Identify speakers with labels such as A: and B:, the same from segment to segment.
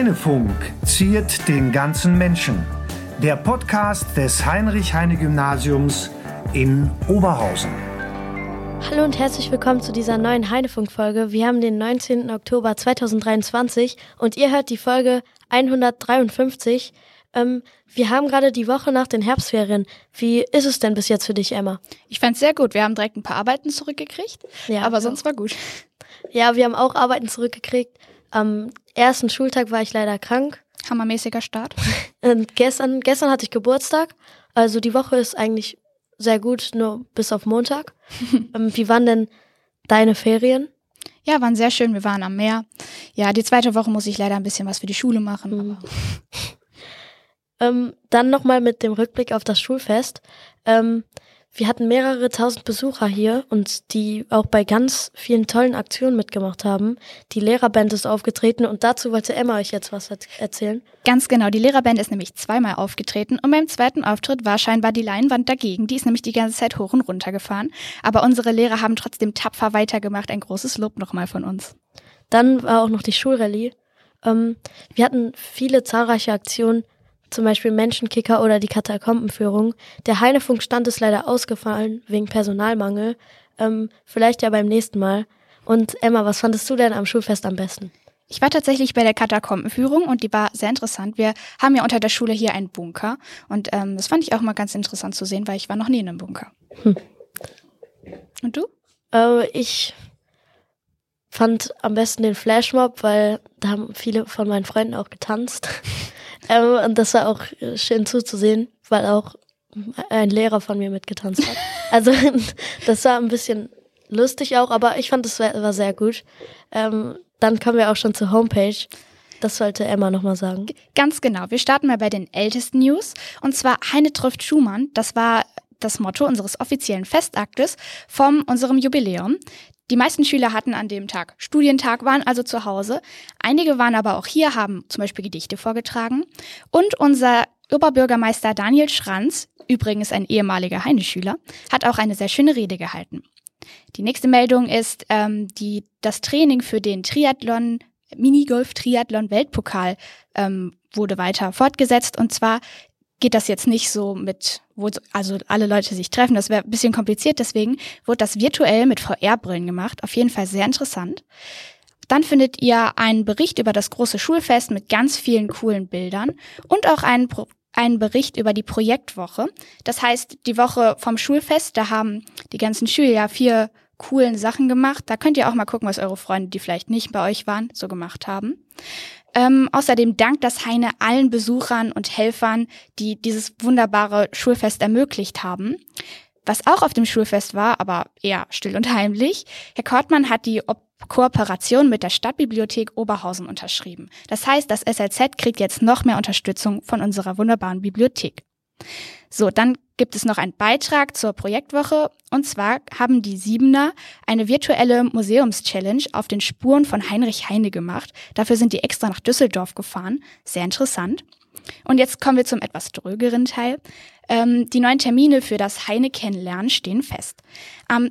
A: Heinefunk ziert den ganzen Menschen. Der Podcast des Heinrich-Heine-Gymnasiums in Oberhausen.
B: Hallo und herzlich willkommen zu dieser neuen Heinefunk-Folge. Wir haben den 19. Oktober 2023 und ihr hört die Folge 153. Ähm, wir haben gerade die Woche nach den Herbstferien. Wie ist es denn bis jetzt für dich, Emma?
C: Ich fand es sehr gut. Wir haben direkt ein paar Arbeiten zurückgekriegt, ja, aber sonst war gut.
B: Ja, wir haben auch Arbeiten zurückgekriegt. Am ersten Schultag war ich leider krank.
C: Hammermäßiger Start.
B: Und gestern, gestern hatte ich Geburtstag. Also die Woche ist eigentlich sehr gut, nur bis auf Montag. ähm, wie waren denn deine Ferien?
C: Ja, waren sehr schön. Wir waren am Meer. Ja, die zweite Woche muss ich leider ein bisschen was für die Schule machen. Mhm.
B: ähm, dann nochmal mit dem Rückblick auf das Schulfest. Ähm, wir hatten mehrere tausend Besucher hier und die auch bei ganz vielen tollen Aktionen mitgemacht haben. Die Lehrerband ist aufgetreten und dazu wollte Emma euch jetzt was erzählen.
C: Ganz genau, die Lehrerband ist nämlich zweimal aufgetreten und beim zweiten Auftritt war scheinbar die Leinwand dagegen. Die ist nämlich die ganze Zeit hoch und runter gefahren. Aber unsere Lehrer haben trotzdem tapfer weitergemacht. Ein großes Lob nochmal von uns.
B: Dann war auch noch die Schulrallye. Ähm, wir hatten viele zahlreiche Aktionen zum Beispiel Menschenkicker oder die Katakombenführung. Der Heinefunk-Stand ist leider ausgefallen wegen Personalmangel. Ähm, vielleicht ja beim nächsten Mal. Und Emma, was fandest du denn am Schulfest am besten?
C: Ich war tatsächlich bei der Katakombenführung und die war sehr interessant. Wir haben ja unter der Schule hier einen Bunker und ähm, das fand ich auch mal ganz interessant zu sehen, weil ich war noch nie in einem Bunker. Hm. Und du?
B: Äh, ich fand am besten den Flashmob, weil da haben viele von meinen Freunden auch getanzt. Ähm, und das war auch äh, schön zuzusehen, weil auch ein Lehrer von mir mitgetanzt hat. Also das war ein bisschen lustig auch, aber ich fand, es war, war sehr gut. Ähm, dann kommen wir auch schon zur Homepage. Das sollte Emma nochmal sagen.
C: Ganz genau. Wir starten mal bei den ältesten News. Und zwar Heine trifft Schumann. Das war das Motto unseres offiziellen Festaktes vom unserem Jubiläum. Die meisten Schüler hatten an dem Tag Studientag, waren also zu Hause. Einige waren aber auch hier, haben zum Beispiel Gedichte vorgetragen. Und unser Oberbürgermeister Daniel Schranz, übrigens ein ehemaliger Heine-Schüler, hat auch eine sehr schöne Rede gehalten. Die nächste Meldung ist ähm, die, das Training für den Triathlon, Minigolf-Triathlon-Weltpokal ähm, wurde weiter fortgesetzt. Und zwar geht das jetzt nicht so mit, wo also alle Leute sich treffen. Das wäre ein bisschen kompliziert. Deswegen wurde das virtuell mit VR-Brillen gemacht. Auf jeden Fall sehr interessant. Dann findet ihr einen Bericht über das große Schulfest mit ganz vielen coolen Bildern und auch einen, einen Bericht über die Projektwoche. Das heißt, die Woche vom Schulfest, da haben die ganzen Schüler ja vier coolen Sachen gemacht. Da könnt ihr auch mal gucken, was eure Freunde, die vielleicht nicht bei euch waren, so gemacht haben. Ähm, außerdem dankt das Heine allen Besuchern und Helfern, die dieses wunderbare Schulfest ermöglicht haben. Was auch auf dem Schulfest war, aber eher still und heimlich, Herr Kortmann hat die Ob Kooperation mit der Stadtbibliothek Oberhausen unterschrieben. Das heißt, das SLZ kriegt jetzt noch mehr Unterstützung von unserer wunderbaren Bibliothek. So, dann gibt es noch einen Beitrag zur Projektwoche. Und zwar haben die Siebener eine virtuelle Museumschallenge auf den Spuren von Heinrich Heine gemacht. Dafür sind die extra nach Düsseldorf gefahren. Sehr interessant. Und jetzt kommen wir zum etwas drögeren Teil. Ähm, die neuen Termine für das Heine kennenlernen stehen fest. Am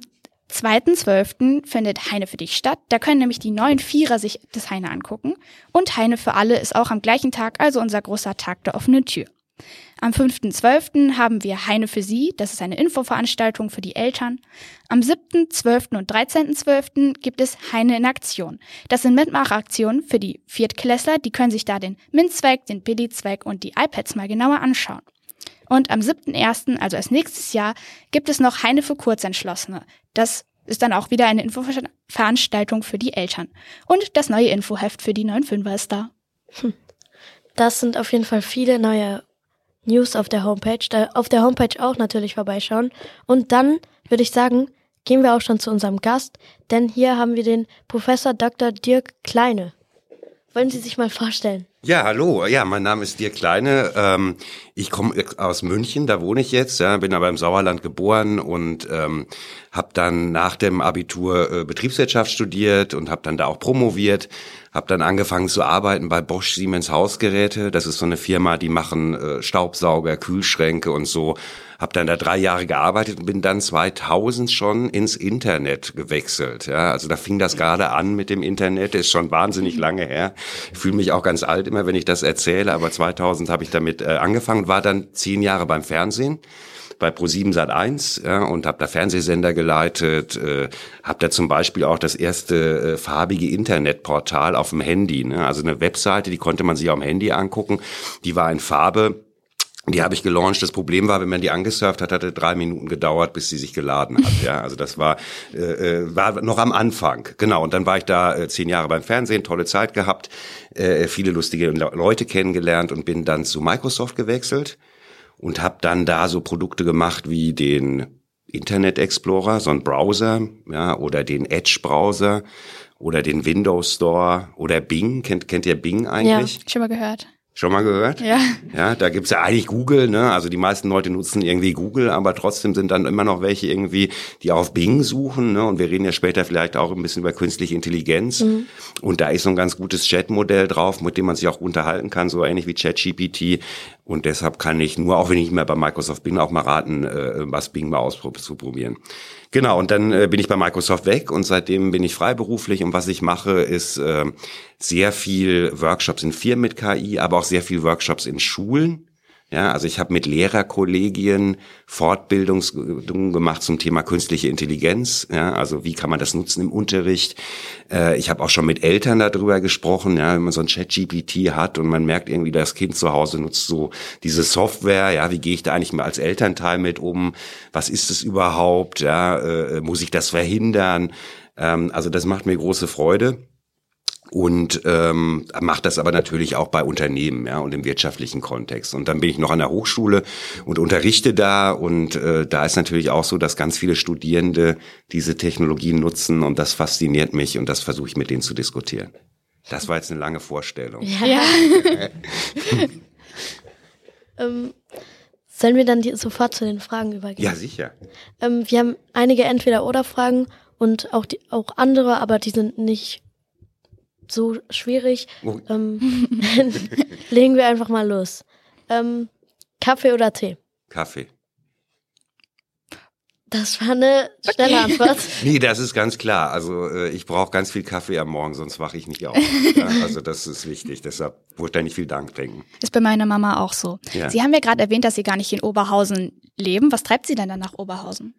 C: 2.12. findet Heine für dich statt. Da können nämlich die neuen Vierer sich das Heine angucken. Und Heine für alle ist auch am gleichen Tag, also unser großer Tag der offenen Tür. Am 5.12. haben wir Heine für Sie, das ist eine Infoveranstaltung für die Eltern. Am 7., 12. und 13.12. gibt es Heine in Aktion. Das sind Mitmachaktionen für die Viertklässler, die können sich da den MINT-Zweig, den Billy-Zweig und die iPads mal genauer anschauen. Und am 7.1., also als nächstes Jahr, gibt es noch Heine für Kurzentschlossene. Das ist dann auch wieder eine Infoveranstaltung für die Eltern. Und das neue Infoheft für die neuen Fünfer ist da. Hm.
B: Das sind auf jeden Fall viele neue News auf der Homepage. Da auf der Homepage auch natürlich vorbeischauen. Und dann würde ich sagen, gehen wir auch schon zu unserem Gast, denn hier haben wir den Professor Dr. Dirk Kleine. Wollen Sie sich mal vorstellen?
D: Ja, hallo. Ja, mein Name ist Dirk Kleine. Ähm, ich komme aus München, da wohne ich jetzt. Ja, bin aber im Sauerland geboren und ähm, habe dann nach dem Abitur äh, Betriebswirtschaft studiert und habe dann da auch promoviert. Habe dann angefangen zu arbeiten bei Bosch Siemens Hausgeräte. Das ist so eine Firma, die machen äh, Staubsauger, Kühlschränke und so habe dann da drei Jahre gearbeitet und bin dann 2000 schon ins Internet gewechselt. Ja, also da fing das gerade an mit dem Internet, ist schon wahnsinnig lange her. Fühle mich auch ganz alt immer, wenn ich das erzähle, aber 2000 habe ich damit äh, angefangen, war dann zehn Jahre beim Fernsehen bei Pro7 Sat 1 ja, und habe da Fernsehsender geleitet, äh, habe da zum Beispiel auch das erste äh, farbige Internetportal auf dem Handy, ne? also eine Webseite, die konnte man sich dem Handy angucken, die war in Farbe die habe ich gelauncht. Das Problem war, wenn man die angesurft hat, hatte drei Minuten gedauert, bis sie sich geladen hat. Ja, also das war äh, äh, war noch am Anfang. Genau. Und dann war ich da äh, zehn Jahre beim Fernsehen, tolle Zeit gehabt, äh, viele lustige Leute kennengelernt und bin dann zu Microsoft gewechselt und habe dann da so Produkte gemacht wie den Internet Explorer, so ein Browser, ja, oder den Edge Browser oder den Windows Store oder Bing. Kennt kennt ihr Bing eigentlich?
C: Ja, schon mal gehört.
D: Schon mal gehört?
C: Ja.
D: Ja, da gibt's ja eigentlich Google, ne? Also die meisten Leute nutzen irgendwie Google, aber trotzdem sind dann immer noch welche irgendwie, die auf Bing suchen, ne? Und wir reden ja später vielleicht auch ein bisschen über künstliche Intelligenz. Mhm. Und da ist so ein ganz gutes Chatmodell drauf, mit dem man sich auch unterhalten kann, so ähnlich wie ChatGPT. Und deshalb kann ich nur, auch wenn ich nicht mehr bei Microsoft bin, auch mal raten, äh, was Bing mal auszuprobieren. Genau, und dann äh, bin ich bei Microsoft weg und seitdem bin ich freiberuflich und was ich mache, ist äh, sehr viel Workshops in Firmen mit KI, aber auch sehr viel Workshops in Schulen. Ja, also ich habe mit Lehrerkollegien Fortbildungen gemacht zum Thema künstliche Intelligenz. Ja, also wie kann man das nutzen im Unterricht? Äh, ich habe auch schon mit Eltern darüber gesprochen, ja, wenn man so ein Chat-GPT hat und man merkt irgendwie, das Kind zu Hause nutzt so diese Software. Ja, wie gehe ich da eigentlich mal als Elternteil mit um? Was ist es überhaupt? Ja, äh, muss ich das verhindern? Ähm, also das macht mir große Freude und ähm, macht das aber natürlich auch bei Unternehmen ja und im wirtschaftlichen Kontext. Und dann bin ich noch an der Hochschule und unterrichte da. Und äh, da ist natürlich auch so dass ganz viele Studierende diese Technologien nutzen. Und das fasziniert mich. Und das versuche ich mit denen zu diskutieren. Das war jetzt eine lange Vorstellung.
C: Ja, ja.
B: ähm, sollen wir dann die, sofort zu den Fragen übergehen?
D: Ja sicher.
B: Ähm, wir haben einige entweder oder Fragen und auch die auch andere aber die sind nicht so schwierig. Oh. Ähm, legen wir einfach mal los. Ähm, Kaffee oder Tee?
D: Kaffee.
B: Das war eine schnelle okay. Antwort.
D: nee, das ist ganz klar. Also äh, ich brauche ganz viel Kaffee am Morgen, sonst wache ich nicht auf. ja, also das ist wichtig. Deshalb muss ich da nicht viel Dank trinken.
C: Ist bei meiner Mama auch so. Ja. Sie haben ja gerade erwähnt, dass Sie gar nicht in Oberhausen leben. Was treibt Sie denn dann nach Oberhausen?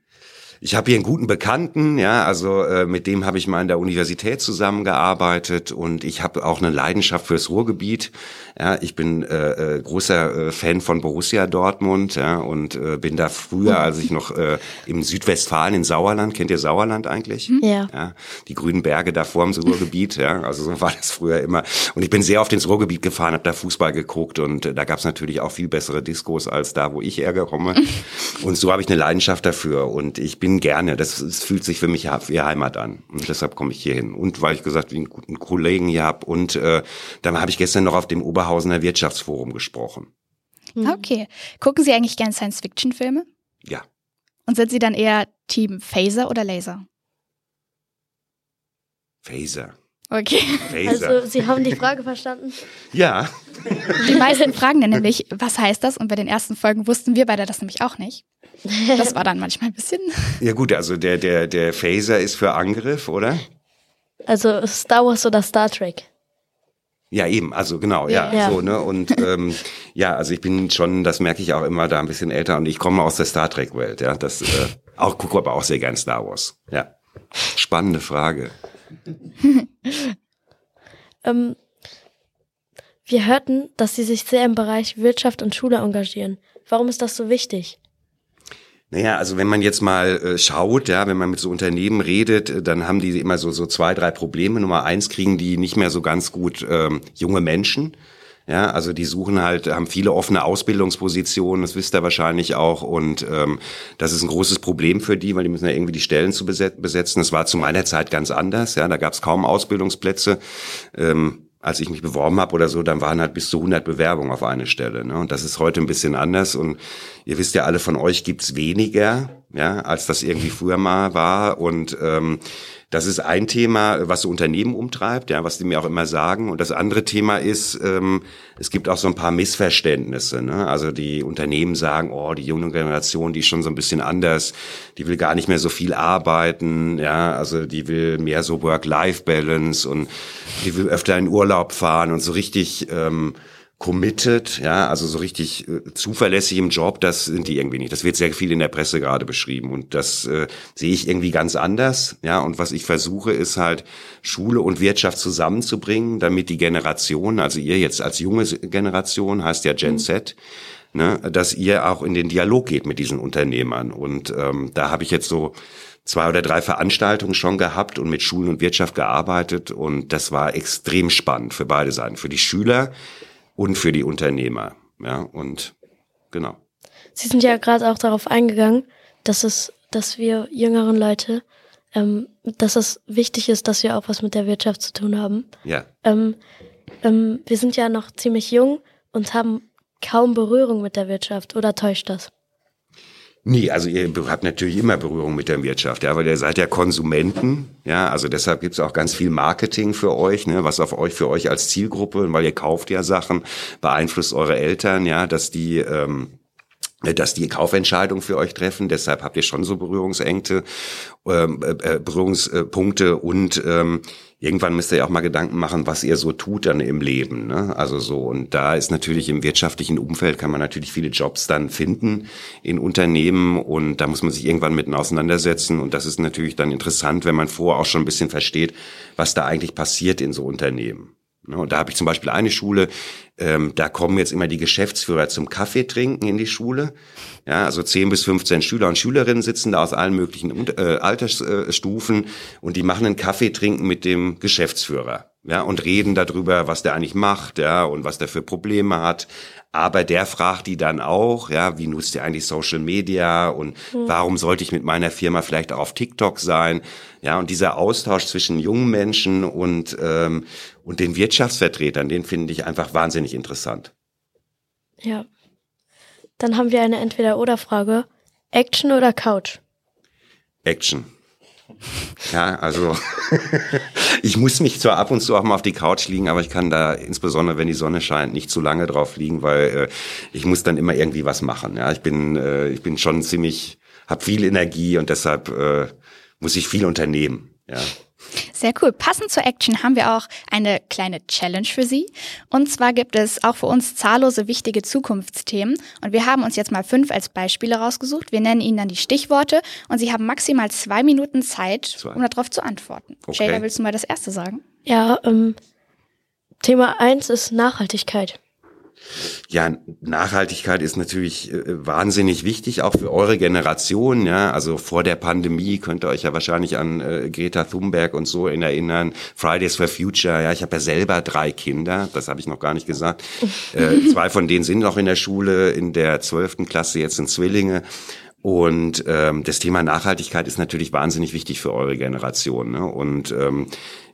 D: Ich habe hier einen guten Bekannten, ja, also äh, mit dem habe ich mal in der Universität zusammengearbeitet und ich habe auch eine Leidenschaft fürs Ruhrgebiet. Ja, ich bin äh, äh, großer äh, Fan von Borussia Dortmund, ja, und äh, bin da früher, als ich noch äh, im Südwestfalen in Sauerland, kennt ihr Sauerland eigentlich?
B: Hm. Ja.
D: ja. Die grünen Berge da vor dem Ruhrgebiet, ja, also so war das früher immer. Und ich bin sehr oft ins Ruhrgebiet gefahren, habe da Fußball geguckt und äh, da gab's natürlich auch viel bessere Diskos als da, wo ich herkomme. und so habe ich eine Leidenschaft dafür und ich bin bin gerne. Das, das fühlt sich für mich wie Heimat an. Und deshalb komme ich hier hin. Und weil ich gesagt, wie einen guten Kollegen hier habe. Und äh, dann habe ich gestern noch auf dem Oberhausener Wirtschaftsforum gesprochen.
C: Mhm. Okay. Gucken Sie eigentlich gerne Science-Fiction-Filme?
D: Ja.
C: Und sind Sie dann eher Team Phaser oder Laser?
D: Phaser.
C: Okay.
B: Phaser. Also Sie haben die Frage verstanden?
D: Ja.
C: Die meisten fragen dann nämlich, was heißt das? Und bei den ersten Folgen wussten wir beide das nämlich auch nicht. Das war dann manchmal ein bisschen.
D: Ja gut, also der, der, der Phaser ist für Angriff, oder?
B: Also Star Wars oder Star Trek?
D: Ja, eben, also genau, ja, ja. so, ne? Und ähm, ja, also ich bin schon, das merke ich auch immer da ein bisschen älter und ich komme aus der Star Trek-Welt, ja. Das äh, auch gucke aber auch sehr gern Star Wars. Ja. Spannende Frage.
B: ähm, wir hörten, dass Sie sich sehr im Bereich Wirtschaft und Schule engagieren. Warum ist das so wichtig?
D: Naja, also wenn man jetzt mal äh, schaut, ja, wenn man mit so Unternehmen redet, äh, dann haben die immer so, so zwei, drei Probleme. Nummer eins kriegen die nicht mehr so ganz gut ähm, junge Menschen. Ja, also die suchen halt, haben viele offene Ausbildungspositionen, das wisst ihr wahrscheinlich auch. Und ähm, das ist ein großes Problem für die, weil die müssen ja irgendwie die Stellen zu besetzen. Das war zu meiner Zeit ganz anders. Ja, da gab es kaum Ausbildungsplätze. Ähm, als ich mich beworben habe oder so, dann waren halt bis zu 100 Bewerbungen auf eine Stelle. Ne? Und das ist heute ein bisschen anders. Und ihr wisst ja alle, von euch gibt's weniger, ja, als das irgendwie früher mal war. Und ähm, Das ist ein Thema, was so Unternehmen umtreibt, ja, was die mir auch immer sagen. Und das andere Thema ist, ähm, es gibt auch so ein paar Missverständnisse. Ne? Also die Unternehmen sagen, oh, die junge Generation, die ist schon so ein bisschen anders, die will gar nicht mehr so viel arbeiten, ja, also die will mehr so Work-Life-Balance und die will öfter in Urlaub fahren und so richtig ähm, committed, ja, also so richtig äh, zuverlässig im Job, das sind die irgendwie nicht. Das wird sehr viel in der Presse gerade beschrieben und das äh, sehe ich irgendwie ganz anders, ja, und was ich versuche ist halt Schule und Wirtschaft zusammenzubringen, damit die Generation, also ihr jetzt als junge Generation heißt ja Gen mhm. Z, ne, dass ihr auch in den Dialog geht mit diesen Unternehmern und ähm, da habe ich jetzt so zwei oder drei Veranstaltungen schon gehabt und mit Schulen und Wirtschaft gearbeitet und das war extrem spannend für beide Seiten, für die Schüler und für die Unternehmer. Ja, und genau.
B: Sie sind ja gerade auch darauf eingegangen, dass es, dass wir jüngeren Leute, ähm, dass es wichtig ist, dass wir auch was mit der Wirtschaft zu tun haben.
D: Ja.
B: Ähm, ähm, wir sind ja noch ziemlich jung und haben kaum Berührung mit der Wirtschaft. Oder täuscht das?
D: Nee, also ihr habt natürlich immer Berührung mit der Wirtschaft, ja, weil ihr seid ja Konsumenten, ja, also deshalb gibt's auch ganz viel Marketing für euch, ne, was auf euch für euch als Zielgruppe, weil ihr kauft ja Sachen, beeinflusst eure Eltern, ja, dass die ähm, dass die Kaufentscheidung für euch treffen. Deshalb habt ihr schon so Berührungsängste, ähm, äh, Berührungspunkte und ähm, irgendwann müsst ihr ja auch mal Gedanken machen, was ihr so tut dann im Leben. Ne? Also so, und da ist natürlich im wirtschaftlichen Umfeld kann man natürlich viele Jobs dann finden in Unternehmen und da muss man sich irgendwann mitten auseinandersetzen. Und das ist natürlich dann interessant, wenn man vorher auch schon ein bisschen versteht, was da eigentlich passiert in so Unternehmen. Ne? Und da habe ich zum Beispiel eine Schule, ähm, da kommen jetzt immer die Geschäftsführer zum Kaffee trinken in die Schule. Ja, also 10 bis 15 Schüler und Schülerinnen sitzen da aus allen möglichen äh, Altersstufen und die machen einen Kaffee trinken mit dem Geschäftsführer. Ja, und reden darüber, was der eigentlich macht, ja, und was der für Probleme hat. Aber der fragt die dann auch, ja, wie nutzt ihr eigentlich Social Media und mhm. warum sollte ich mit meiner Firma vielleicht auch auf TikTok sein? Ja, und dieser Austausch zwischen jungen Menschen und, ähm, und den Wirtschaftsvertretern, den finde ich einfach wahnsinnig interessant.
B: Ja, dann haben wir eine Entweder-Oder-Frage. Action oder Couch?
D: Action. Ja, also ich muss mich zwar ab und zu auch mal auf die Couch liegen, aber ich kann da insbesondere, wenn die Sonne scheint, nicht zu lange drauf liegen, weil äh, ich muss dann immer irgendwie was machen. Ja, ich bin äh, ich bin schon ziemlich, habe viel Energie und deshalb äh, muss ich viel unternehmen. Ja.
C: Sehr cool. Passend zur Action haben wir auch eine kleine Challenge für Sie. Und zwar gibt es auch für uns zahllose wichtige Zukunftsthemen. Und wir haben uns jetzt mal fünf als Beispiele rausgesucht. Wir nennen Ihnen dann die Stichworte und Sie haben maximal zwei Minuten Zeit, zwei. um darauf zu antworten. Okay. Jada, willst du mal das erste sagen?
B: Ja, ähm, Thema eins ist Nachhaltigkeit.
D: Ja, Nachhaltigkeit ist natürlich äh, wahnsinnig wichtig, auch für eure Generation. Ja, also vor der Pandemie könnt ihr euch ja wahrscheinlich an äh, Greta Thunberg und so erinnern. Fridays for Future. Ja, ich habe ja selber drei Kinder. Das habe ich noch gar nicht gesagt. äh, zwei von denen sind noch in der Schule, in der zwölften Klasse jetzt sind Zwillinge. Und ähm, das Thema Nachhaltigkeit ist natürlich wahnsinnig wichtig für eure Generation. Ne? Und ähm,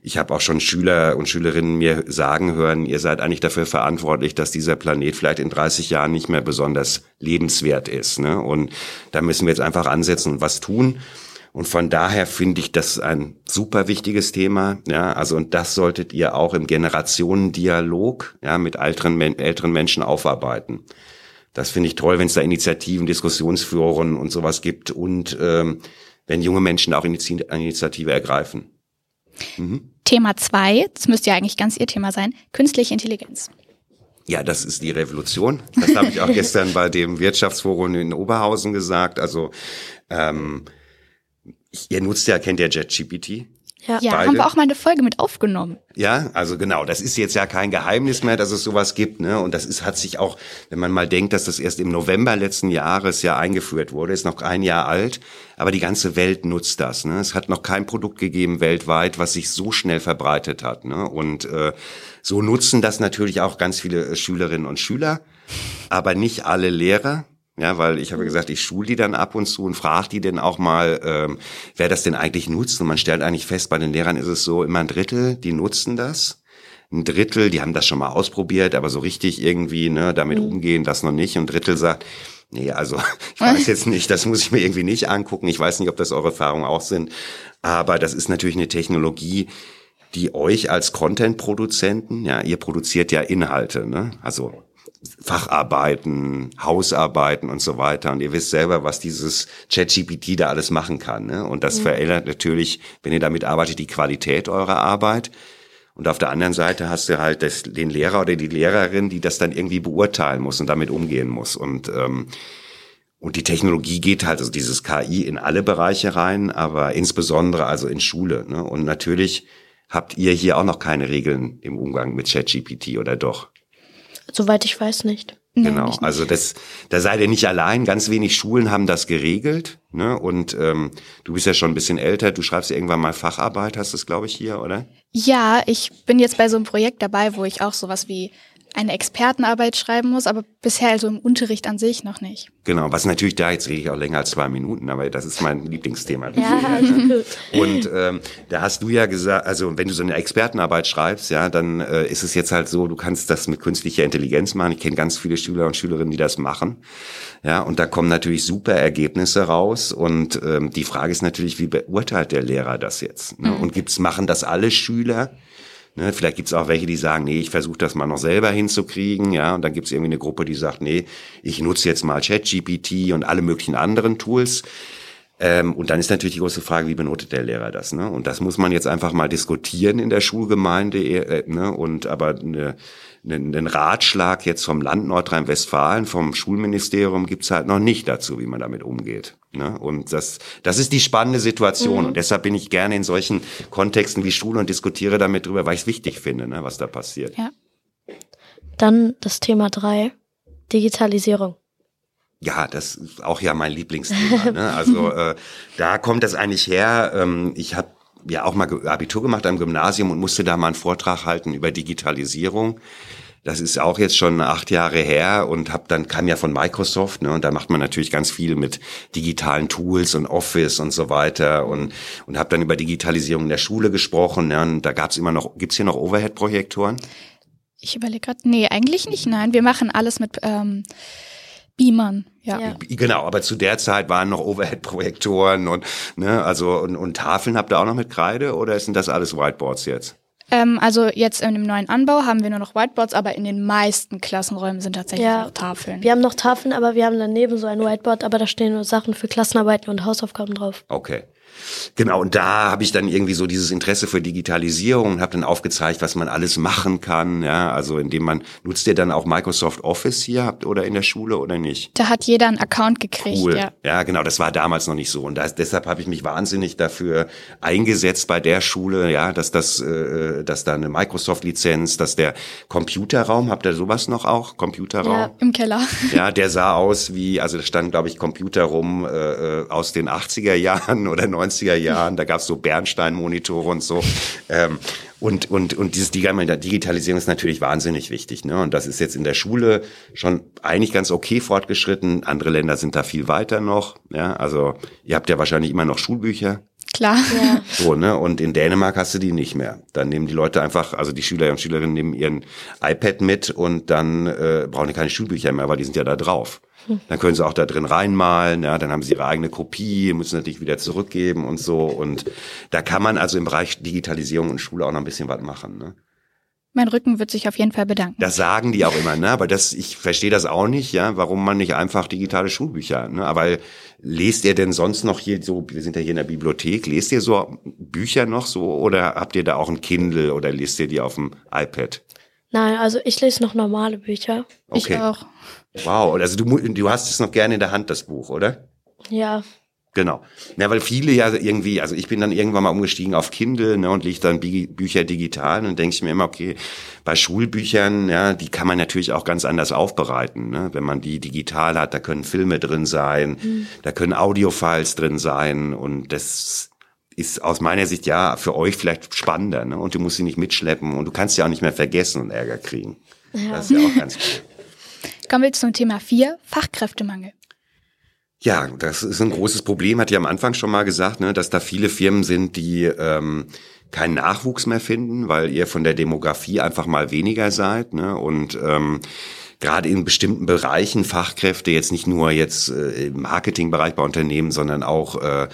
D: ich habe auch schon Schüler und Schülerinnen mir sagen hören, ihr seid eigentlich dafür verantwortlich, dass dieser Planet vielleicht in 30 Jahren nicht mehr besonders lebenswert ist. Ne? Und da müssen wir jetzt einfach ansetzen und was tun. Und von daher finde ich das ein super wichtiges Thema. Ja, also und das solltet ihr auch im Generationendialog ja, mit älteren, älteren Menschen aufarbeiten. Das finde ich toll, wenn es da Initiativen, Diskussionsführungen und sowas gibt und ähm, wenn junge Menschen auch Initiative ergreifen.
C: Mhm. Thema zwei, das müsste ja eigentlich ganz Ihr Thema sein, künstliche Intelligenz.
D: Ja, das ist die Revolution. Das habe ich auch gestern bei dem Wirtschaftsforum in Oberhausen gesagt. Also ähm, ihr nutzt ja, kennt ja JetGPT.
C: Ja, ja haben wir auch mal eine Folge mit aufgenommen.
D: Ja, also genau, das ist jetzt ja kein Geheimnis mehr, dass es sowas gibt, ne? Und das ist hat sich auch, wenn man mal denkt, dass das erst im November letzten Jahres ja eingeführt wurde, ist noch ein Jahr alt, aber die ganze Welt nutzt das, ne? Es hat noch kein Produkt gegeben weltweit, was sich so schnell verbreitet hat, ne? Und äh, so nutzen das natürlich auch ganz viele äh, Schülerinnen und Schüler, aber nicht alle Lehrer. Ja, weil ich habe gesagt, ich schule die dann ab und zu und frage die denn auch mal, ähm, wer das denn eigentlich nutzt. Und man stellt eigentlich fest, bei den Lehrern ist es so, immer ein Drittel, die nutzen das. Ein Drittel, die haben das schon mal ausprobiert, aber so richtig irgendwie ne, damit mhm. umgehen, das noch nicht. Und ein Drittel sagt, Nee, also ich weiß jetzt nicht, das muss ich mir irgendwie nicht angucken. Ich weiß nicht, ob das eure Erfahrungen auch sind. Aber das ist natürlich eine Technologie, die euch als Content-Produzenten, ja, ihr produziert ja Inhalte, ne? Also Facharbeiten, Hausarbeiten und so weiter. Und ihr wisst selber, was dieses ChatGPT da alles machen kann. Ne? Und das mhm. verändert natürlich, wenn ihr damit arbeitet, die Qualität eurer Arbeit. Und auf der anderen Seite hast du halt das, den Lehrer oder die Lehrerin, die das dann irgendwie beurteilen muss und damit umgehen muss. Und ähm, und die Technologie geht halt, also dieses KI in alle Bereiche rein, aber insbesondere also in Schule. Ne? Und natürlich habt ihr hier auch noch keine Regeln im Umgang mit ChatGPT oder doch?
B: Soweit ich weiß nicht.
D: Genau, nee, also das, da seid ihr nicht allein. Ganz wenig Schulen haben das geregelt. Ne? Und ähm, du bist ja schon ein bisschen älter. Du schreibst ja irgendwann mal Facharbeit, hast du es, glaube ich, hier, oder?
C: Ja, ich bin jetzt bei so einem Projekt dabei, wo ich auch sowas wie eine Expertenarbeit schreiben muss, aber bisher also im Unterricht an sich noch nicht.
D: Genau, was natürlich da, jetzt rede ich auch länger als zwei Minuten, aber das ist mein Lieblingsthema.
B: Ja,
D: Und ähm, da hast du ja gesagt, also wenn du so eine Expertenarbeit schreibst, ja, dann äh, ist es jetzt halt so, du kannst das mit künstlicher Intelligenz machen. Ich kenne ganz viele Schüler und Schülerinnen, die das machen. Ja, und da kommen natürlich super Ergebnisse raus. Und ähm, die Frage ist natürlich, wie beurteilt der Lehrer das jetzt? Ne? Mhm. Und gibt's, machen das alle Schüler? Ne, vielleicht gibt's auch welche, die sagen, nee, ich versuche das mal noch selber hinzukriegen, ja, und dann gibt's irgendwie eine Gruppe, die sagt, nee, ich nutze jetzt mal ChatGPT und alle möglichen anderen Tools. Ähm, und dann ist natürlich die große Frage, wie benotet der Lehrer das? Ne? Und das muss man jetzt einfach mal diskutieren in der Schulgemeinde. Äh, ne? Und aber eine, einen Ratschlag jetzt vom Land Nordrhein-Westfalen, vom Schulministerium gibt's halt noch nicht dazu, wie man damit umgeht. Ne? Und das, das ist die spannende Situation. Mhm. Und deshalb bin ich gerne in solchen Kontexten wie Schule und diskutiere damit drüber, weil ich es wichtig finde, ne, was da passiert.
B: Ja. Dann das Thema drei, Digitalisierung.
D: Ja, das ist auch ja mein Lieblingsthema. ne? Also äh, da kommt das eigentlich her. Ähm, ich habe ja auch mal Abitur gemacht am Gymnasium und musste da mal einen Vortrag halten über Digitalisierung. Das ist auch jetzt schon acht Jahre her und hab dann kam ja von Microsoft, ne, und da macht man natürlich ganz viel mit digitalen Tools und Office und so weiter und und habe dann über Digitalisierung in der Schule gesprochen. Ne, und da gab's immer noch, gibt's hier noch Overhead-Projektoren?
C: Ich überlege gerade, nee, eigentlich nicht. Nein, wir machen alles mit ähm, Beamern, ja. ja.
D: Genau, aber zu der Zeit waren noch Overhead-Projektoren und ne, also und, und Tafeln habt ihr auch noch mit Kreide oder sind das alles Whiteboards jetzt?
C: Ähm, also jetzt in dem neuen Anbau haben wir nur noch Whiteboards, aber in den meisten Klassenräumen sind tatsächlich ja. noch Tafeln.
B: Wir haben noch Tafeln, aber wir haben daneben so ein Whiteboard, aber da stehen nur Sachen für Klassenarbeiten und Hausaufgaben drauf.
D: Okay. Genau, und da habe ich dann irgendwie so dieses Interesse für Digitalisierung und habe dann aufgezeigt, was man alles machen kann. Ja, also indem man nutzt ihr dann auch Microsoft Office hier habt oder in der Schule oder nicht?
C: Da hat jeder einen Account gekriegt.
D: Cool.
C: Ja,
D: ja genau, das war damals noch nicht so und das, deshalb habe ich mich wahnsinnig dafür eingesetzt bei der Schule, ja, dass das, äh, dass da eine Microsoft-Lizenz, dass der Computerraum, habt ihr sowas noch auch? Computerraum? Ja,
C: im Keller.
D: Ja, der sah aus wie, also da stand glaube ich Computer rum äh, äh aus den 80er Jahren oder 90 90er Jahren, da gab es so Bernstein-Monitore und so. Ähm, und, und, und dieses Digitalisierung ist natürlich wahnsinnig wichtig. Ne? Und das ist jetzt in der Schule schon eigentlich ganz okay fortgeschritten. Andere Länder sind da viel weiter noch. Ja? Also ihr habt ja wahrscheinlich immer noch Schulbücher.
C: Klar. Ja.
D: So, ne? Und in Dänemark hast du die nicht mehr. Dann nehmen die Leute einfach, also die Schüler und Schülerinnen nehmen ihren iPad mit und dann äh, brauchen die keine Schulbücher mehr, weil die sind ja da drauf. Dann können sie auch da drin reinmalen, ja, dann haben sie ihre eigene Kopie, müssen natürlich wieder zurückgeben und so. Und da kann man also im Bereich Digitalisierung und Schule auch noch ein bisschen was machen. Ne?
C: Mein Rücken wird sich auf jeden Fall bedanken.
D: Das sagen die auch immer, ne? Aber das, ich verstehe das auch nicht, ja, warum man nicht einfach digitale Schulbücher, ne? Aber lest ihr denn sonst noch hier so, wir sind ja hier in der Bibliothek, lest ihr so Bücher noch so oder habt ihr da auch ein Kindle oder lest ihr die auf dem iPad?
B: Nein, also ich lese noch normale Bücher.
C: Okay. Ich auch.
D: Wow, also du, du hast es noch gerne in der Hand, das Buch, oder?
B: Ja.
D: Genau. Ja, weil viele ja irgendwie, also ich bin dann irgendwann mal umgestiegen auf Kindle ne, und liege dann Bi Bücher digital und denke ich mir immer, okay, bei Schulbüchern, ja, die kann man natürlich auch ganz anders aufbereiten. Ne? Wenn man die digital hat, da können Filme drin sein, mhm. da können Audiofiles drin sein und das ist aus meiner Sicht ja für euch vielleicht spannender. Ne? Und du musst sie nicht mitschleppen und du kannst sie auch nicht mehr vergessen und Ärger kriegen. Ja. Das ist ja auch ganz cool.
C: Kommen wir zum Thema 4, Fachkräftemangel.
D: Ja, das ist ein großes Problem, hat ja am Anfang schon mal gesagt, ne, dass da viele Firmen sind, die ähm, keinen Nachwuchs mehr finden, weil ihr von der Demografie einfach mal weniger seid. Ne? Und ähm, gerade in bestimmten Bereichen Fachkräfte, jetzt nicht nur jetzt äh, im Marketingbereich bei Unternehmen, sondern auch äh,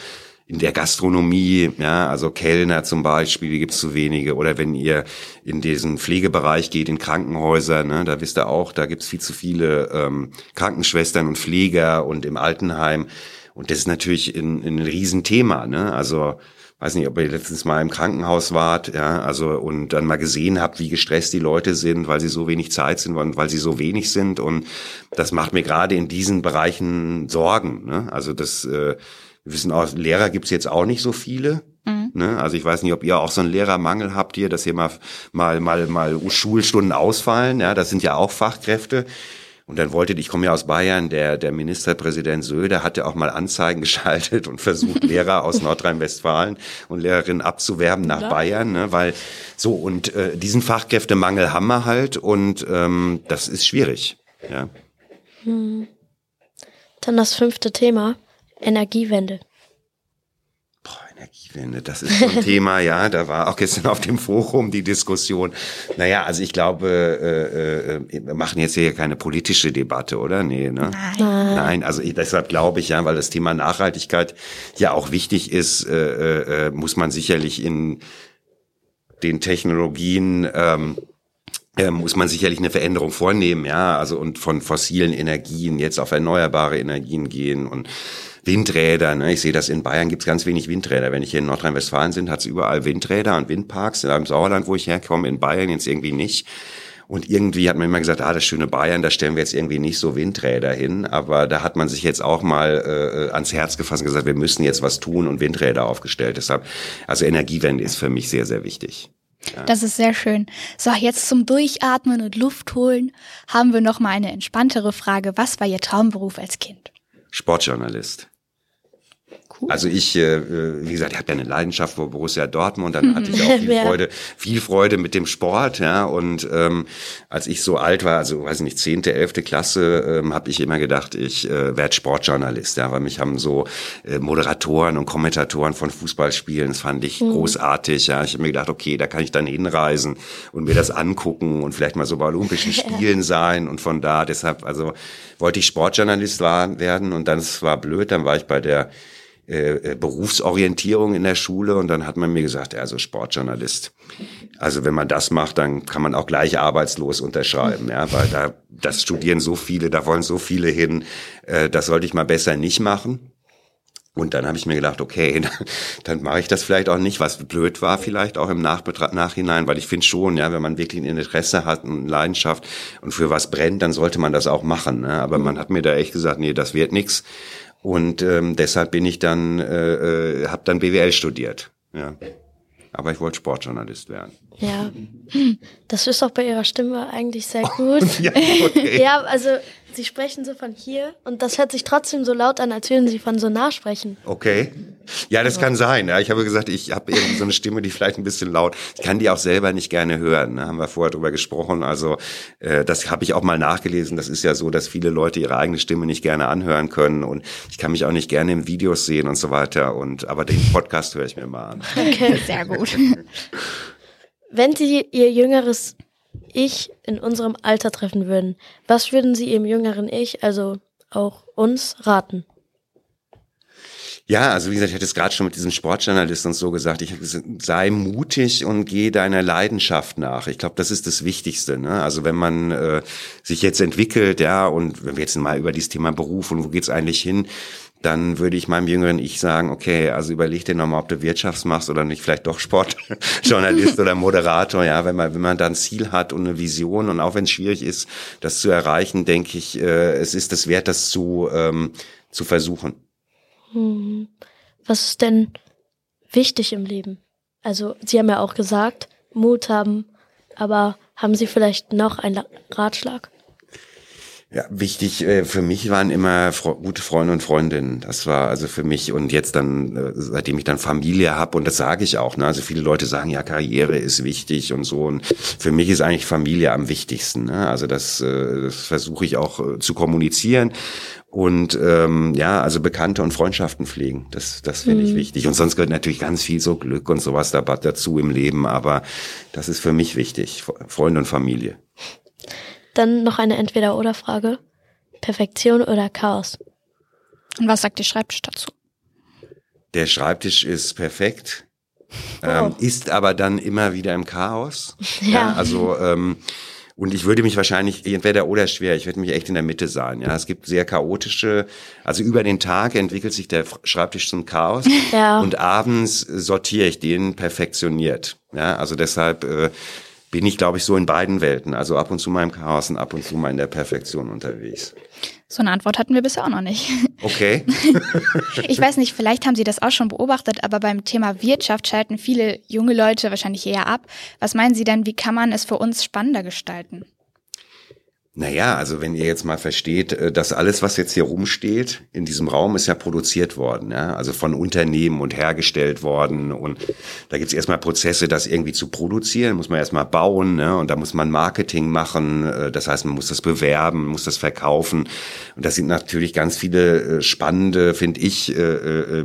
D: in der Gastronomie, ja, also Kellner zum Beispiel, gibt es zu wenige. Oder wenn ihr in diesen Pflegebereich geht, in Krankenhäuser, ne, da wisst ihr auch, da gibt es viel zu viele ähm, Krankenschwestern und Pfleger und im Altenheim. Und das ist natürlich ein, ein Riesenthema, ne? Also weiß nicht, ob ihr letztens mal im Krankenhaus wart, ja, also und dann mal gesehen habt, wie gestresst die Leute sind, weil sie so wenig Zeit sind und weil sie so wenig sind. Und das macht mir gerade in diesen Bereichen Sorgen. Ne? Also das, äh, wir wissen auch, Lehrer gibt's jetzt auch nicht so viele. Mhm. Ne? Also ich weiß nicht, ob ihr auch so einen Lehrermangel habt hier, dass hier mal mal mal mal Schulstunden ausfallen. Ja, das sind ja auch Fachkräfte. Und dann wollte, ich komme ja aus Bayern, der, der Ministerpräsident Söder hatte auch mal Anzeigen geschaltet und versucht, Lehrer aus Nordrhein-Westfalen und Lehrerinnen abzuwerben nach ja. Bayern, ne, weil so, und äh, diesen Fachkräftemangel haben wir halt und ähm, das ist schwierig. Ja. Hm.
B: Dann das fünfte Thema, Energiewende.
D: Energiewende, das ist so ein Thema, ja, da war auch gestern auf dem Forum die Diskussion. Naja, also ich glaube, äh, äh, wir machen jetzt hier keine politische Debatte, oder? Nee, ne? Nein. Nein, also ich, deshalb glaube ich, ja, weil das Thema Nachhaltigkeit ja auch wichtig ist, äh, äh, muss man sicherlich in den Technologien ähm, äh, muss man sicherlich eine Veränderung vornehmen, ja, also und von fossilen Energien jetzt auf erneuerbare Energien gehen und Windräder. Ne? Ich sehe das in Bayern gibt's ganz wenig Windräder. Wenn ich hier in Nordrhein-Westfalen bin, hat's überall Windräder und Windparks. Im Sauerland, wo ich herkomme, in Bayern jetzt irgendwie nicht. Und irgendwie hat man immer gesagt, ah, das schöne Bayern, da stellen wir jetzt irgendwie nicht so Windräder hin. Aber da hat man sich jetzt auch mal äh, ans Herz gefasst und gesagt, wir müssen jetzt was tun und Windräder aufgestellt. Deshalb, also Energiewende ist für mich sehr, sehr wichtig.
C: Ja. Das ist sehr schön. So, jetzt zum Durchatmen und Luft holen haben wir noch mal eine entspanntere Frage. Was war Ihr Traumberuf als Kind?
D: Sportjournalist. Cool. Also ich, äh, äh, wie gesagt, ich habe ja eine Leidenschaft für Borussia Dortmund, dann hatte ich auch viel Freude, viel Freude mit dem Sport, ja. Und ähm, als ich so alt war, also weiß ich nicht, zehnte, elfte Klasse, ähm, habe ich immer gedacht, ich äh, werde Sportjournalist, ja, weil mich haben so äh, Moderatoren und Kommentatoren von Fußballspielen, das fand ich mhm. großartig, ja. Ich habe mir gedacht, okay, da kann ich dann hinreisen und mir das angucken und vielleicht mal so bei Olympischen Spielen sein und von da, deshalb, also wollte ich Sportjournalist werden und dann, es war blöd, dann war ich bei der äh, äh, Berufsorientierung in der Schule und dann hat man mir gesagt, also Sportjournalist. Also wenn man das macht, dann kann man auch gleich arbeitslos unterschreiben, ja, weil da das studieren so viele, da wollen so viele hin, äh, das sollte ich mal besser nicht machen. Und dann habe ich mir gedacht, okay, dann, dann mache ich das vielleicht auch nicht, was blöd war vielleicht auch im Nachbetra Nachhinein, weil ich finde schon, ja, wenn man wirklich ein Interesse hat, eine Leidenschaft und für was brennt, dann sollte man das auch machen. Ne? Aber man hat mir da echt gesagt, nee, das wird nix. Und ähm, deshalb bin ich dann, äh, äh, habe dann BWL studiert. Ja. Aber ich wollte Sportjournalist werden.
B: Ja, das ist auch bei Ihrer Stimme eigentlich sehr gut. ja, okay. ja, also Sie sprechen so von hier und das hört sich trotzdem so laut an, als würden Sie von so nah sprechen.
D: Okay. Ja, das kann sein. Ja, ich habe gesagt, ich habe irgendwie so eine Stimme, die vielleicht ein bisschen laut. Ich kann die auch selber nicht gerne hören. Da haben wir vorher drüber gesprochen. Also äh, das habe ich auch mal nachgelesen. Das ist ja so, dass viele Leute ihre eigene Stimme nicht gerne anhören können und ich kann mich auch nicht gerne in Videos sehen und so weiter. Und aber den Podcast höre ich mir mal an.
C: Okay, sehr gut.
B: Wenn Sie Ihr jüngeres Ich in unserem Alter treffen würden, was würden Sie Ihrem jüngeren Ich, also auch uns, raten?
D: Ja, also wie gesagt, ich hatte es gerade schon mit diesem Sportjournalisten und so gesagt, ich sei mutig und geh deiner Leidenschaft nach. Ich glaube, das ist das Wichtigste. Ne? Also wenn man äh, sich jetzt entwickelt, ja, und wenn wir jetzt mal über dieses Thema Beruf und wo geht's eigentlich hin, dann würde ich meinem jüngeren Ich sagen, okay, also überleg dir nochmal, ob du Wirtschafts machst oder nicht vielleicht doch Sportjournalist oder Moderator. Ja, wenn man, wenn man da ein Ziel hat und eine Vision und auch wenn es schwierig ist, das zu erreichen, denke ich, äh, es ist es wert, das zu, ähm, zu versuchen.
B: Hm. Was ist denn wichtig im Leben? Also, Sie haben ja auch gesagt, Mut haben, aber haben Sie vielleicht noch einen Ratschlag?
D: Ja, wichtig äh, für mich waren immer fro gute Freunde und Freundinnen. Das war also für mich und jetzt dann, äh, seitdem ich dann Familie habe und das sage ich auch. Ne? Also viele Leute sagen ja, Karriere ist wichtig und so. Und für mich ist eigentlich Familie am wichtigsten. Ne? Also das, äh, das versuche ich auch äh, zu kommunizieren und ähm, ja, also Bekannte und Freundschaften pflegen. Das, das finde ich mhm. wichtig. Und sonst gehört natürlich ganz viel so Glück und sowas dazu im Leben. Aber das ist für mich wichtig, Freunde und Familie.
B: Dann noch eine Entweder-Oder-Frage. Perfektion oder Chaos?
C: Und was sagt die Schreibtisch dazu?
D: Der Schreibtisch ist perfekt,
B: Oh.
D: ähm, ist aber dann immer wieder im Chaos.
B: Ja.
D: also ähm, und ich würde mich wahrscheinlich entweder oder schwer, ich würde mich echt in der Mitte sein. Ja, es gibt sehr chaotische, also über den Tag entwickelt sich der Schreibtisch zum Chaos
B: Ja.
D: und abends sortiere ich den perfektioniert. Ja, also deshalb äh, bin ich, glaube ich, so in beiden Welten. Also ab und zu mal im Chaos und ab und zu mal in der Perfektion unterwegs.
C: So eine Antwort hatten wir bisher auch noch nicht.
D: Okay.
C: Ich weiß nicht, vielleicht haben Sie das auch schon beobachtet, aber beim Thema Wirtschaft schalten viele junge Leute wahrscheinlich eher ab. Was meinen Sie denn, wie kann man es für uns spannender gestalten?
D: Naja, also wenn ihr jetzt mal versteht, äh, dass alles, was jetzt hier rumsteht, in diesem Raum ist ja produziert worden, ja? also von Unternehmen und hergestellt worden. Und da gibt's erstmal Prozesse, das irgendwie zu produzieren, muss man erstmal bauen ne? und da muss man Marketing machen. äh, Das heißt, man muss das bewerben, muss das verkaufen. Und das sind natürlich ganz viele äh, spannende, finde ich,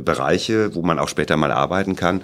D: Bereiche, wo man auch später mal arbeiten kann.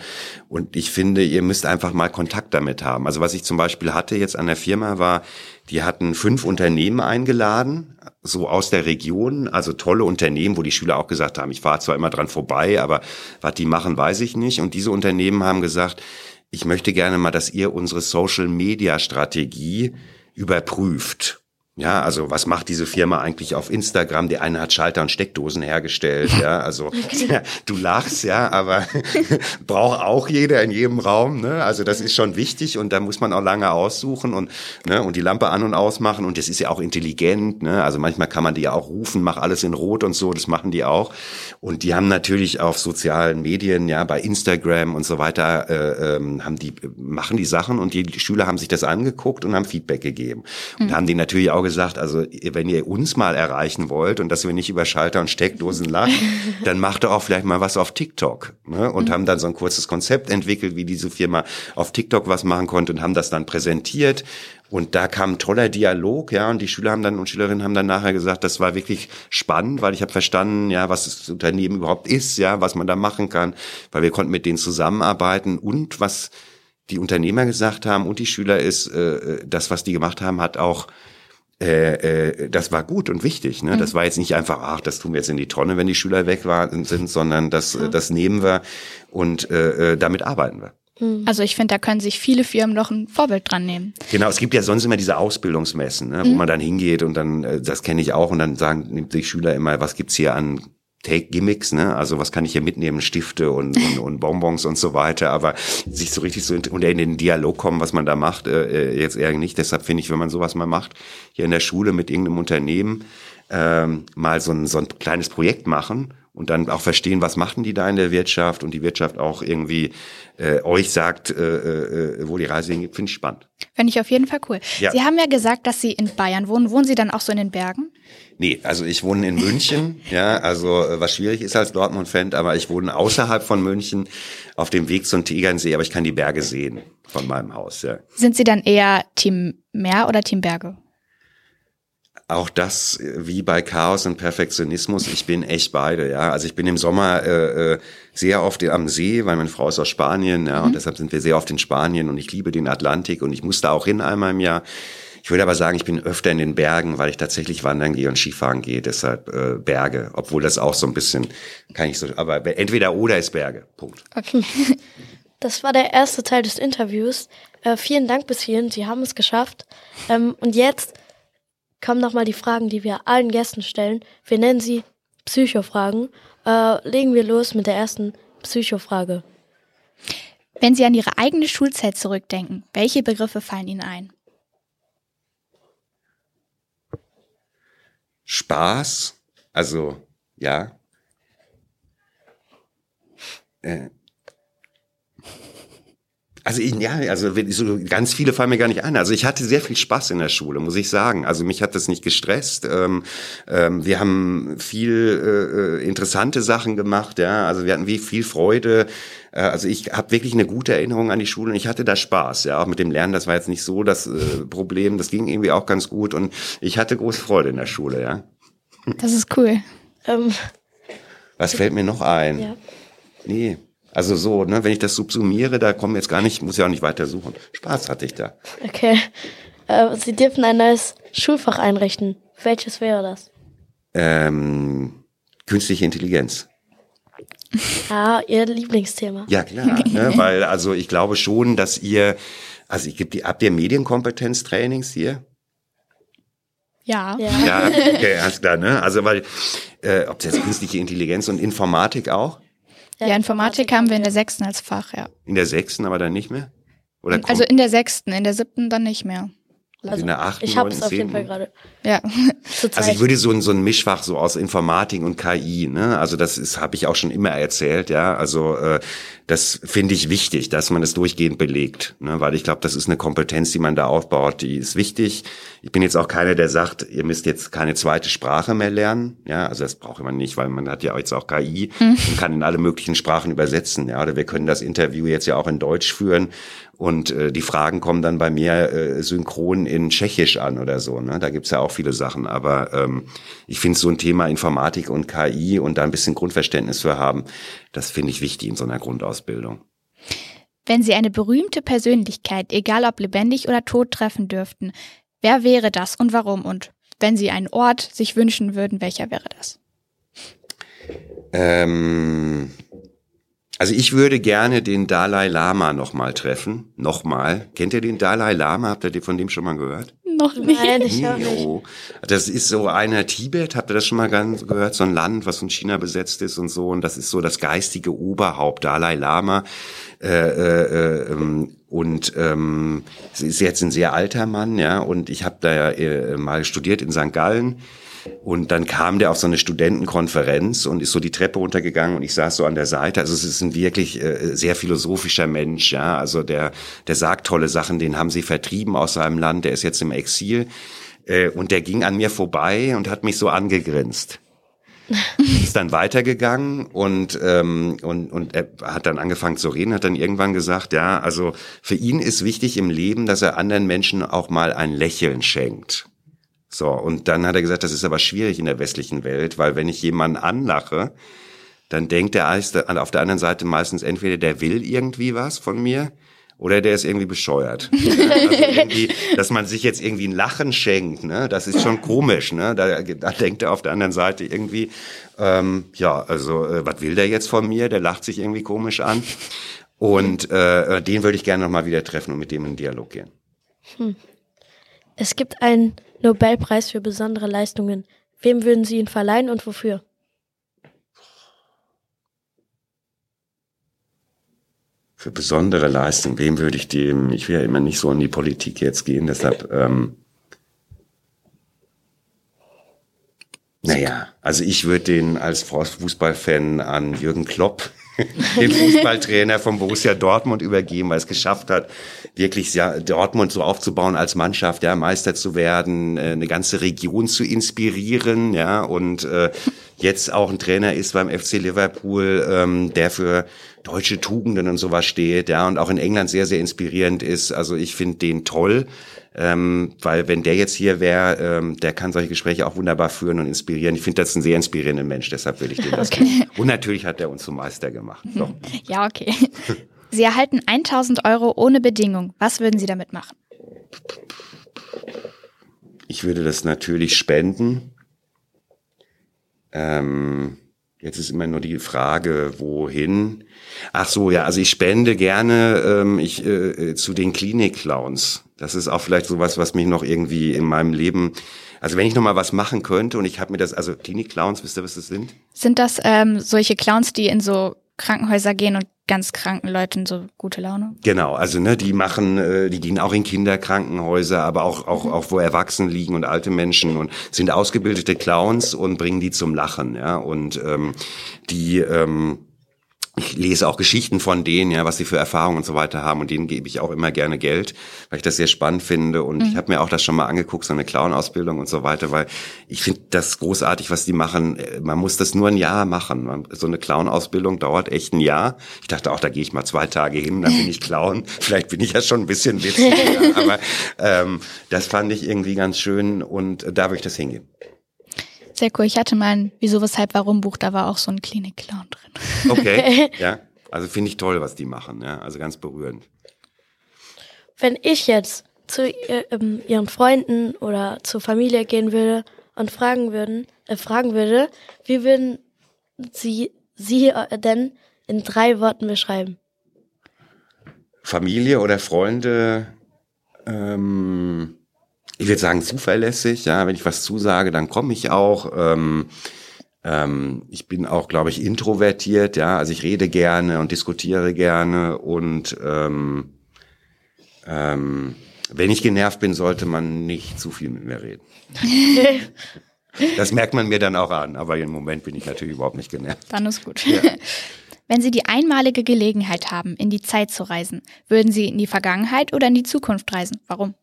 D: Und ich finde, ihr müsst einfach mal Kontakt damit haben. Also was ich zum Beispiel hatte jetzt an der Firma war, die hatten fünf Unternehmen eingeladen, so aus der Region, also tolle Unternehmen, wo die Schüler auch gesagt haben, ich fahre zwar immer dran vorbei, aber was die machen, weiß ich nicht. Und diese Unternehmen haben gesagt, ich möchte gerne mal, dass ihr unsere Social-Media-Strategie überprüft. Ja, also was macht diese Firma eigentlich auf Instagram? Der eine hat Schalter und Steckdosen hergestellt, ja, also ja, du lachst, ja, aber braucht auch jeder in jedem Raum, ne? Also das ist schon wichtig und da muss man auch lange aussuchen und ne, und die Lampe an und ausmachen und das ist ja auch intelligent, ne? Also manchmal kann man die ja auch rufen, mach alles in rot und so, das machen die auch und die haben natürlich auf sozialen Medien, ja, bei Instagram und so weiter äh, ähm, haben die machen die Sachen und die Schüler haben sich das angeguckt und haben Feedback gegeben und haben die natürlich auch gesagt, also wenn ihr uns mal erreichen wollt und dass wir nicht über Schalter und Steckdosen lachen, dann macht doch auch vielleicht mal was auf TikTok. Ne? Und haben dann so ein kurzes Konzept entwickelt, wie diese Firma auf TikTok was machen konnte und haben das dann präsentiert. Und da kam ein toller Dialog, ja, und die Schüler haben dann und Schülerinnen haben dann nachher gesagt, das war wirklich spannend, weil ich habe verstanden, ja, was das Unternehmen überhaupt ist, ja, was man da machen kann, weil wir konnten mit denen zusammenarbeiten und was die Unternehmer gesagt haben und die Schüler ist, äh, das, was die gemacht haben, hat auch äh, äh, das war gut und wichtig. Ne? Das war jetzt nicht einfach, ach, das tun wir jetzt in die Tonne, wenn die Schüler weg waren, sind, sondern das, äh, das nehmen wir und äh, äh, damit arbeiten wir.
C: Also ich finde, da können sich viele Firmen noch ein Vorbild dran nehmen.
D: Genau, es gibt ja sonst immer diese Ausbildungsmessen, ne, wo man dann hingeht und dann, äh, das kenne ich auch, und dann sagen nimmt die Schüler immer, was gibt's hier an Take-Gimmicks, ne? Also was kann ich hier mitnehmen? Stifte und, und, und Bonbons und so weiter, aber sich so richtig so in, und in den Dialog kommen, was man da macht, äh, jetzt eher nicht. Deshalb finde ich, wenn man sowas mal macht, hier in der Schule mit irgendeinem Unternehmen, ähm, mal so ein, so ein kleines Projekt machen und dann auch verstehen, was machen die da in der Wirtschaft und die Wirtschaft auch irgendwie äh, euch sagt, äh, äh, wo die Reise hingeht, finde ich spannend.
C: Fände ich auf jeden Fall cool.
D: Ja.
C: Sie haben ja gesagt, dass Sie in Bayern wohnen. Wohnen Sie dann auch so in den Bergen?
D: Nee, also ich wohne in München, ja, also äh, was schwierig ist als Dortmund-Fan, aber ich wohne außerhalb von München auf dem Weg zum Tegernsee, aber ich kann die Berge sehen von meinem Haus, ja.
C: Sind Sie dann eher Team Meer oder Team Berge?
D: Auch das äh, wie bei Chaos und Perfektionismus, ich bin echt beide, ja. Also ich bin im Sommer äh, äh, sehr oft am See, weil meine Frau ist aus Spanien, ja, und deshalb sind wir sehr oft in Spanien und ich liebe den Atlantik und ich muss da auch hin einmal im Jahr. Ich würde aber sagen, ich bin öfter in den Bergen, weil ich tatsächlich wandern gehe und Skifahren gehe, deshalb äh, Berge, obwohl das auch so ein bisschen, kann ich so, aber entweder oder ist Berge, Punkt.
C: Okay.
B: Das war der erste Teil des Interviews. Äh, vielen Dank bis hierhin. Sie haben es geschafft. Ähm, und jetzt kommen nochmal die Fragen, die wir allen Gästen stellen. Wir nennen sie Psychofragen. Äh, legen wir los mit der ersten Psychofrage.
C: Wenn Sie an Ihre eigene Schulzeit zurückdenken, welche Begriffe fallen Ihnen ein?
D: Spaß, also ja. Äh, also ich, ja, also so ganz viele fallen mir gar nicht ein. Also ich hatte sehr viel Spaß in der Schule, muss ich sagen. Also mich hat das nicht gestresst. Ähm, ähm, wir haben viel äh, interessante Sachen gemacht, ja. Also wir hatten wie viel Freude. Äh, also ich habe wirklich eine gute Erinnerung an die Schule und ich hatte da Spaß, ja. Auch mit dem Lernen, das war jetzt nicht so das äh, Problem. Das ging irgendwie auch ganz gut und ich hatte große Freude in der Schule, ja.
C: Das ist cool.
B: Ähm,
D: Was fällt mir noch ein?
B: ja.
D: Nee. Also so, ne, wenn ich das subsumiere, da kommen jetzt gar nicht, muss ja auch nicht weiter suchen. Spaß hatte ich da.
B: Okay. Äh, Sie dürfen ein neues Schulfach einrichten. Welches wäre das?
D: Ähm, künstliche Intelligenz.
B: Ah, Ihr Lieblingsthema.
D: Ja, klar. ne? Weil, also ich glaube schon, dass ihr, also ich gebe die, habt ihr Medienkompetenztrainings hier?
C: Ja.
B: Ja.
D: Ja, okay, alles klar, ne? Also weil, äh, ob das jetzt künstliche Intelligenz und Informatik auch?
C: Ja, Informatik haben wir in der sechsten als Fach, ja.
D: In der sechsten, aber dann nicht mehr? Oder
C: Also in der sechsten, in der siebten dann nicht mehr.
D: in der achten,
B: ich habe es auf jeden Fall gerade
C: Ja.
D: Also ich würde so ein, so ein Mischfach so aus Informatik und KI, ne? Also das ist, habe ich auch schon immer erzählt, ja. Also äh, das finde ich wichtig, dass man es durchgehend belegt, ne? Weil ich glaube, das ist eine Kompetenz, die man da aufbaut, die ist wichtig. Ich bin jetzt auch keiner, der sagt, ihr müsst jetzt keine zweite Sprache mehr lernen, ja. Also das braucht man nicht, weil man hat ja jetzt auch KI und kann in alle möglichen Sprachen übersetzen, ja. Oder wir können das Interview jetzt ja auch in Deutsch führen und äh, die Fragen kommen dann bei mir äh, synchron in Tschechisch an oder so. Ne? Da gibt's ja auch viele Sachen. Aber ähm, ich finde so ein Thema Informatik und KI und da ein bisschen Grundverständnis für haben, das finde ich wichtig in so einer Grundausbildung.
C: Wenn Sie eine berühmte Persönlichkeit, egal ob lebendig oder tot, treffen dürften, wer wäre das und warum? Und wenn Sie einen Ort sich wünschen würden, welcher wäre das?
D: Ähm, also ich würde gerne den Dalai Lama nochmal treffen. Nochmal. Kennt ihr den Dalai Lama? Habt ihr von dem schon mal gehört?
C: Noch nicht.
B: Nein, ich auch nicht.
D: Jo. Das ist so einer Tibet, habt ihr das schon mal ganz gehört? So ein Land, was von China besetzt ist und so. Und das ist so das geistige Oberhaupt, Dalai Lama. Äh, äh, ähm, und ähm, sie ist jetzt ein sehr alter Mann, ja. Und ich habe da äh, mal studiert in St. Gallen. Und dann kam der auf so eine Studentenkonferenz und ist so die Treppe runtergegangen und ich saß so an der Seite. Also es ist ein wirklich äh, sehr philosophischer Mensch, ja. Also der, der sagt tolle Sachen, den haben sie vertrieben aus seinem Land, der ist jetzt im Exil. Äh, und der ging an mir vorbei und hat mich so angegrinst. ist dann weitergegangen und, ähm, und, und er hat dann angefangen zu reden, hat dann irgendwann gesagt, ja, also für ihn ist wichtig im Leben, dass er anderen Menschen auch mal ein Lächeln schenkt. So, und dann hat er gesagt, das ist aber schwierig in der westlichen Welt, weil wenn ich jemanden anlache, dann denkt der auf der anderen Seite meistens entweder der will irgendwie was von mir oder der ist irgendwie bescheuert. Also irgendwie, dass man sich jetzt irgendwie ein Lachen schenkt, ne, das ist schon komisch, ne? Da, da denkt er auf der anderen Seite irgendwie, ähm, ja, also äh, was will der jetzt von mir? Der lacht sich irgendwie komisch an. Und äh, den würde ich gerne noch mal wieder treffen und mit dem in Dialog gehen.
B: Es gibt einen Nobelpreis für besondere Leistungen. Wem würden Sie ihn verleihen und wofür?
D: Für besondere Leistung, wem würde ich dem, ich will ja immer nicht so in die Politik jetzt gehen, deshalb, ähm, naja, also ich würde den als Fußballfan an Jürgen Klopp, den Fußballtrainer von Borussia Dortmund übergeben, weil es geschafft hat, wirklich Dortmund so aufzubauen als Mannschaft, ja, Meister zu werden, äh, eine ganze Region zu inspirieren, ja, und äh, jetzt auch ein Trainer ist beim FC Liverpool, ähm, der für deutsche Tugenden und sowas steht, ja, und auch in England sehr, sehr inspirierend ist. Also ich finde den toll, ähm, weil wenn der jetzt hier wäre, ähm, der kann solche Gespräche auch wunderbar führen und inspirieren. Ich finde das ein sehr inspirierender Mensch, deshalb will ich den das
C: Okay.
D: Und natürlich hat er uns zum Meister gemacht. So.
C: Ja, okay. Sie erhalten 1000 Euro ohne Bedingung. Was würden Sie damit machen?
D: Ich würde das natürlich spenden. Ähm, jetzt ist immer nur die Frage, wohin. Ach so, ja, also ich spende gerne ähm, ich, äh, zu den Klinik-Clowns. Das ist auch vielleicht sowas, was mich noch irgendwie in meinem Leben, also wenn ich noch mal was machen könnte und ich habe mir das, also Klinik-Clowns, wisst ihr, was das sind?
C: Sind das ähm, solche Clowns, die in so Krankenhäuser gehen und ganz kranken Leuten so gute Laune?
D: Genau, also ne, die machen, äh, die dienen auch in Kinderkrankenhäuser, aber auch auch auch wo Erwachsene liegen und alte Menschen und sind ausgebildete Clowns und bringen die zum Lachen, ja und ähm, die ähm, ich lese auch Geschichten von denen, ja, was sie für Erfahrungen und so weiter haben und denen gebe ich auch immer gerne Geld, weil ich das sehr spannend finde und ich habe mir auch das schon mal angeguckt, so eine Clown-Ausbildung und so weiter, weil ich finde das großartig, was die machen. Äh, Man muss das nur ein Jahr machen. Man, so eine Clown-Ausbildung dauert echt ein Jahr. Ich dachte auch, da gehe ich mal zwei Tage hin, dann bin ich Clown. Vielleicht bin ich ja schon ein bisschen witzig, aber ähm, das fand ich irgendwie ganz schön und da würde ich das hingehen.
C: Sehr cool. Ich hatte mal ein Wieso, Weshalb, Warum Buch, da war auch so ein Klinik-Clown drin.
D: Okay, ja. Also finde ich toll, was die machen, ja. Also ganz berührend.
B: Wenn ich jetzt zu ihr, ähm, ihren Freunden oder zur Familie gehen würde und fragen würden, äh, fragen würde, wie würden sie sie äh, denn in drei Worten beschreiben?
D: Familie oder Freunde, ähm, ich würde sagen zuverlässig, ja, wenn ich was zusage, dann komme ich auch. Ähm, ähm, ich bin auch, glaube ich, introvertiert, ja, also ich rede gerne und diskutiere gerne und ähm, ähm, wenn ich genervt bin, sollte man nicht zu viel mit mir reden. das merkt man mir dann auch an, aber im Moment bin ich natürlich überhaupt nicht genervt.
C: Dann ist gut. Ja. Wenn Sie die einmalige Gelegenheit haben, in die Zeit zu reisen, würden Sie in die Vergangenheit oder in die Zukunft reisen? Warum?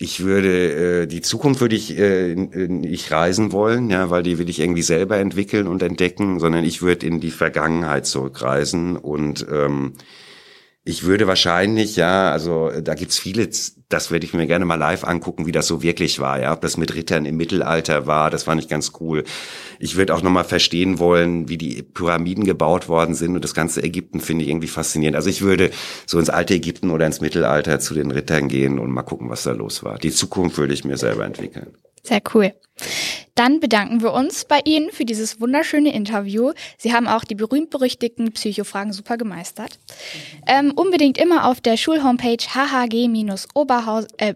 D: Ich würde äh, die Zukunft würde ich äh, nicht reisen wollen, ja, weil die will ich irgendwie selber entwickeln und entdecken, sondern ich würde in die Vergangenheit zurückreisen und ähm, ich würde wahrscheinlich, ja, also da gibt's viele, das würde ich mir gerne mal live angucken, wie das so wirklich war, ja, ob das mit Rittern im Mittelalter war, das fand ich ganz cool. Ich würde auch nochmal verstehen wollen, wie die Pyramiden gebaut worden sind und das ganze Ägypten finde ich irgendwie faszinierend. Also ich würde so ins alte Ägypten oder ins Mittelalter zu den Rittern gehen und mal gucken, was da los war. Die Zukunft würde ich mir selber entwickeln.
C: Sehr cool. Dann bedanken wir uns bei Ihnen für dieses wunderschöne Interview. Sie haben auch die berühmt-berüchtigten Psychofragen super gemeistert. Ähm, unbedingt immer auf der Schulhomepage hhg-oberorg äh,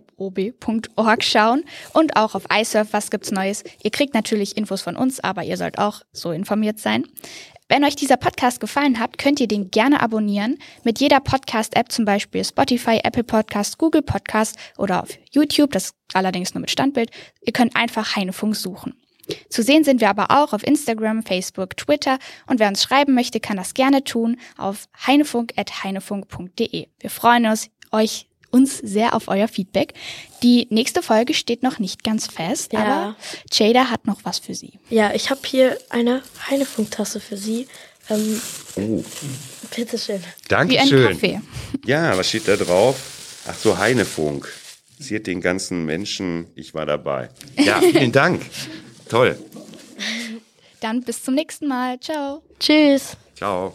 C: schauen und auch auf iSurf, was gibt's Neues. Ihr kriegt natürlich Infos von uns, aber ihr sollt auch so informiert sein. Wenn euch dieser Podcast gefallen hat, könnt ihr den gerne abonnieren. Mit jeder Podcast-App, zum Beispiel Spotify, Apple Podcast, Google Podcast oder auf YouTube, das allerdings nur mit Standbild. Ihr könnt einfach Heinefunk suchen. Zu sehen sind wir aber auch auf Instagram, Facebook, Twitter und wer uns schreiben möchte, kann das gerne tun auf heinefunk.heinefunk.de. Wir freuen uns, euch uns sehr auf euer Feedback. Die nächste Folge steht noch nicht ganz fest, ja. aber Jada hat noch was für Sie.
B: Ja, ich habe hier eine Heinefunk-Tasse für Sie. Ähm, oh. Bitteschön.
D: Dankeschön.
C: Wie ein Kaffee.
D: Ja, was steht da drauf? Ach so, Heinefunk. Ziert den ganzen Menschen, ich war dabei. Ja, vielen Dank. Toll.
C: Dann bis zum nächsten Mal. Ciao.
B: Tschüss.
D: Ciao.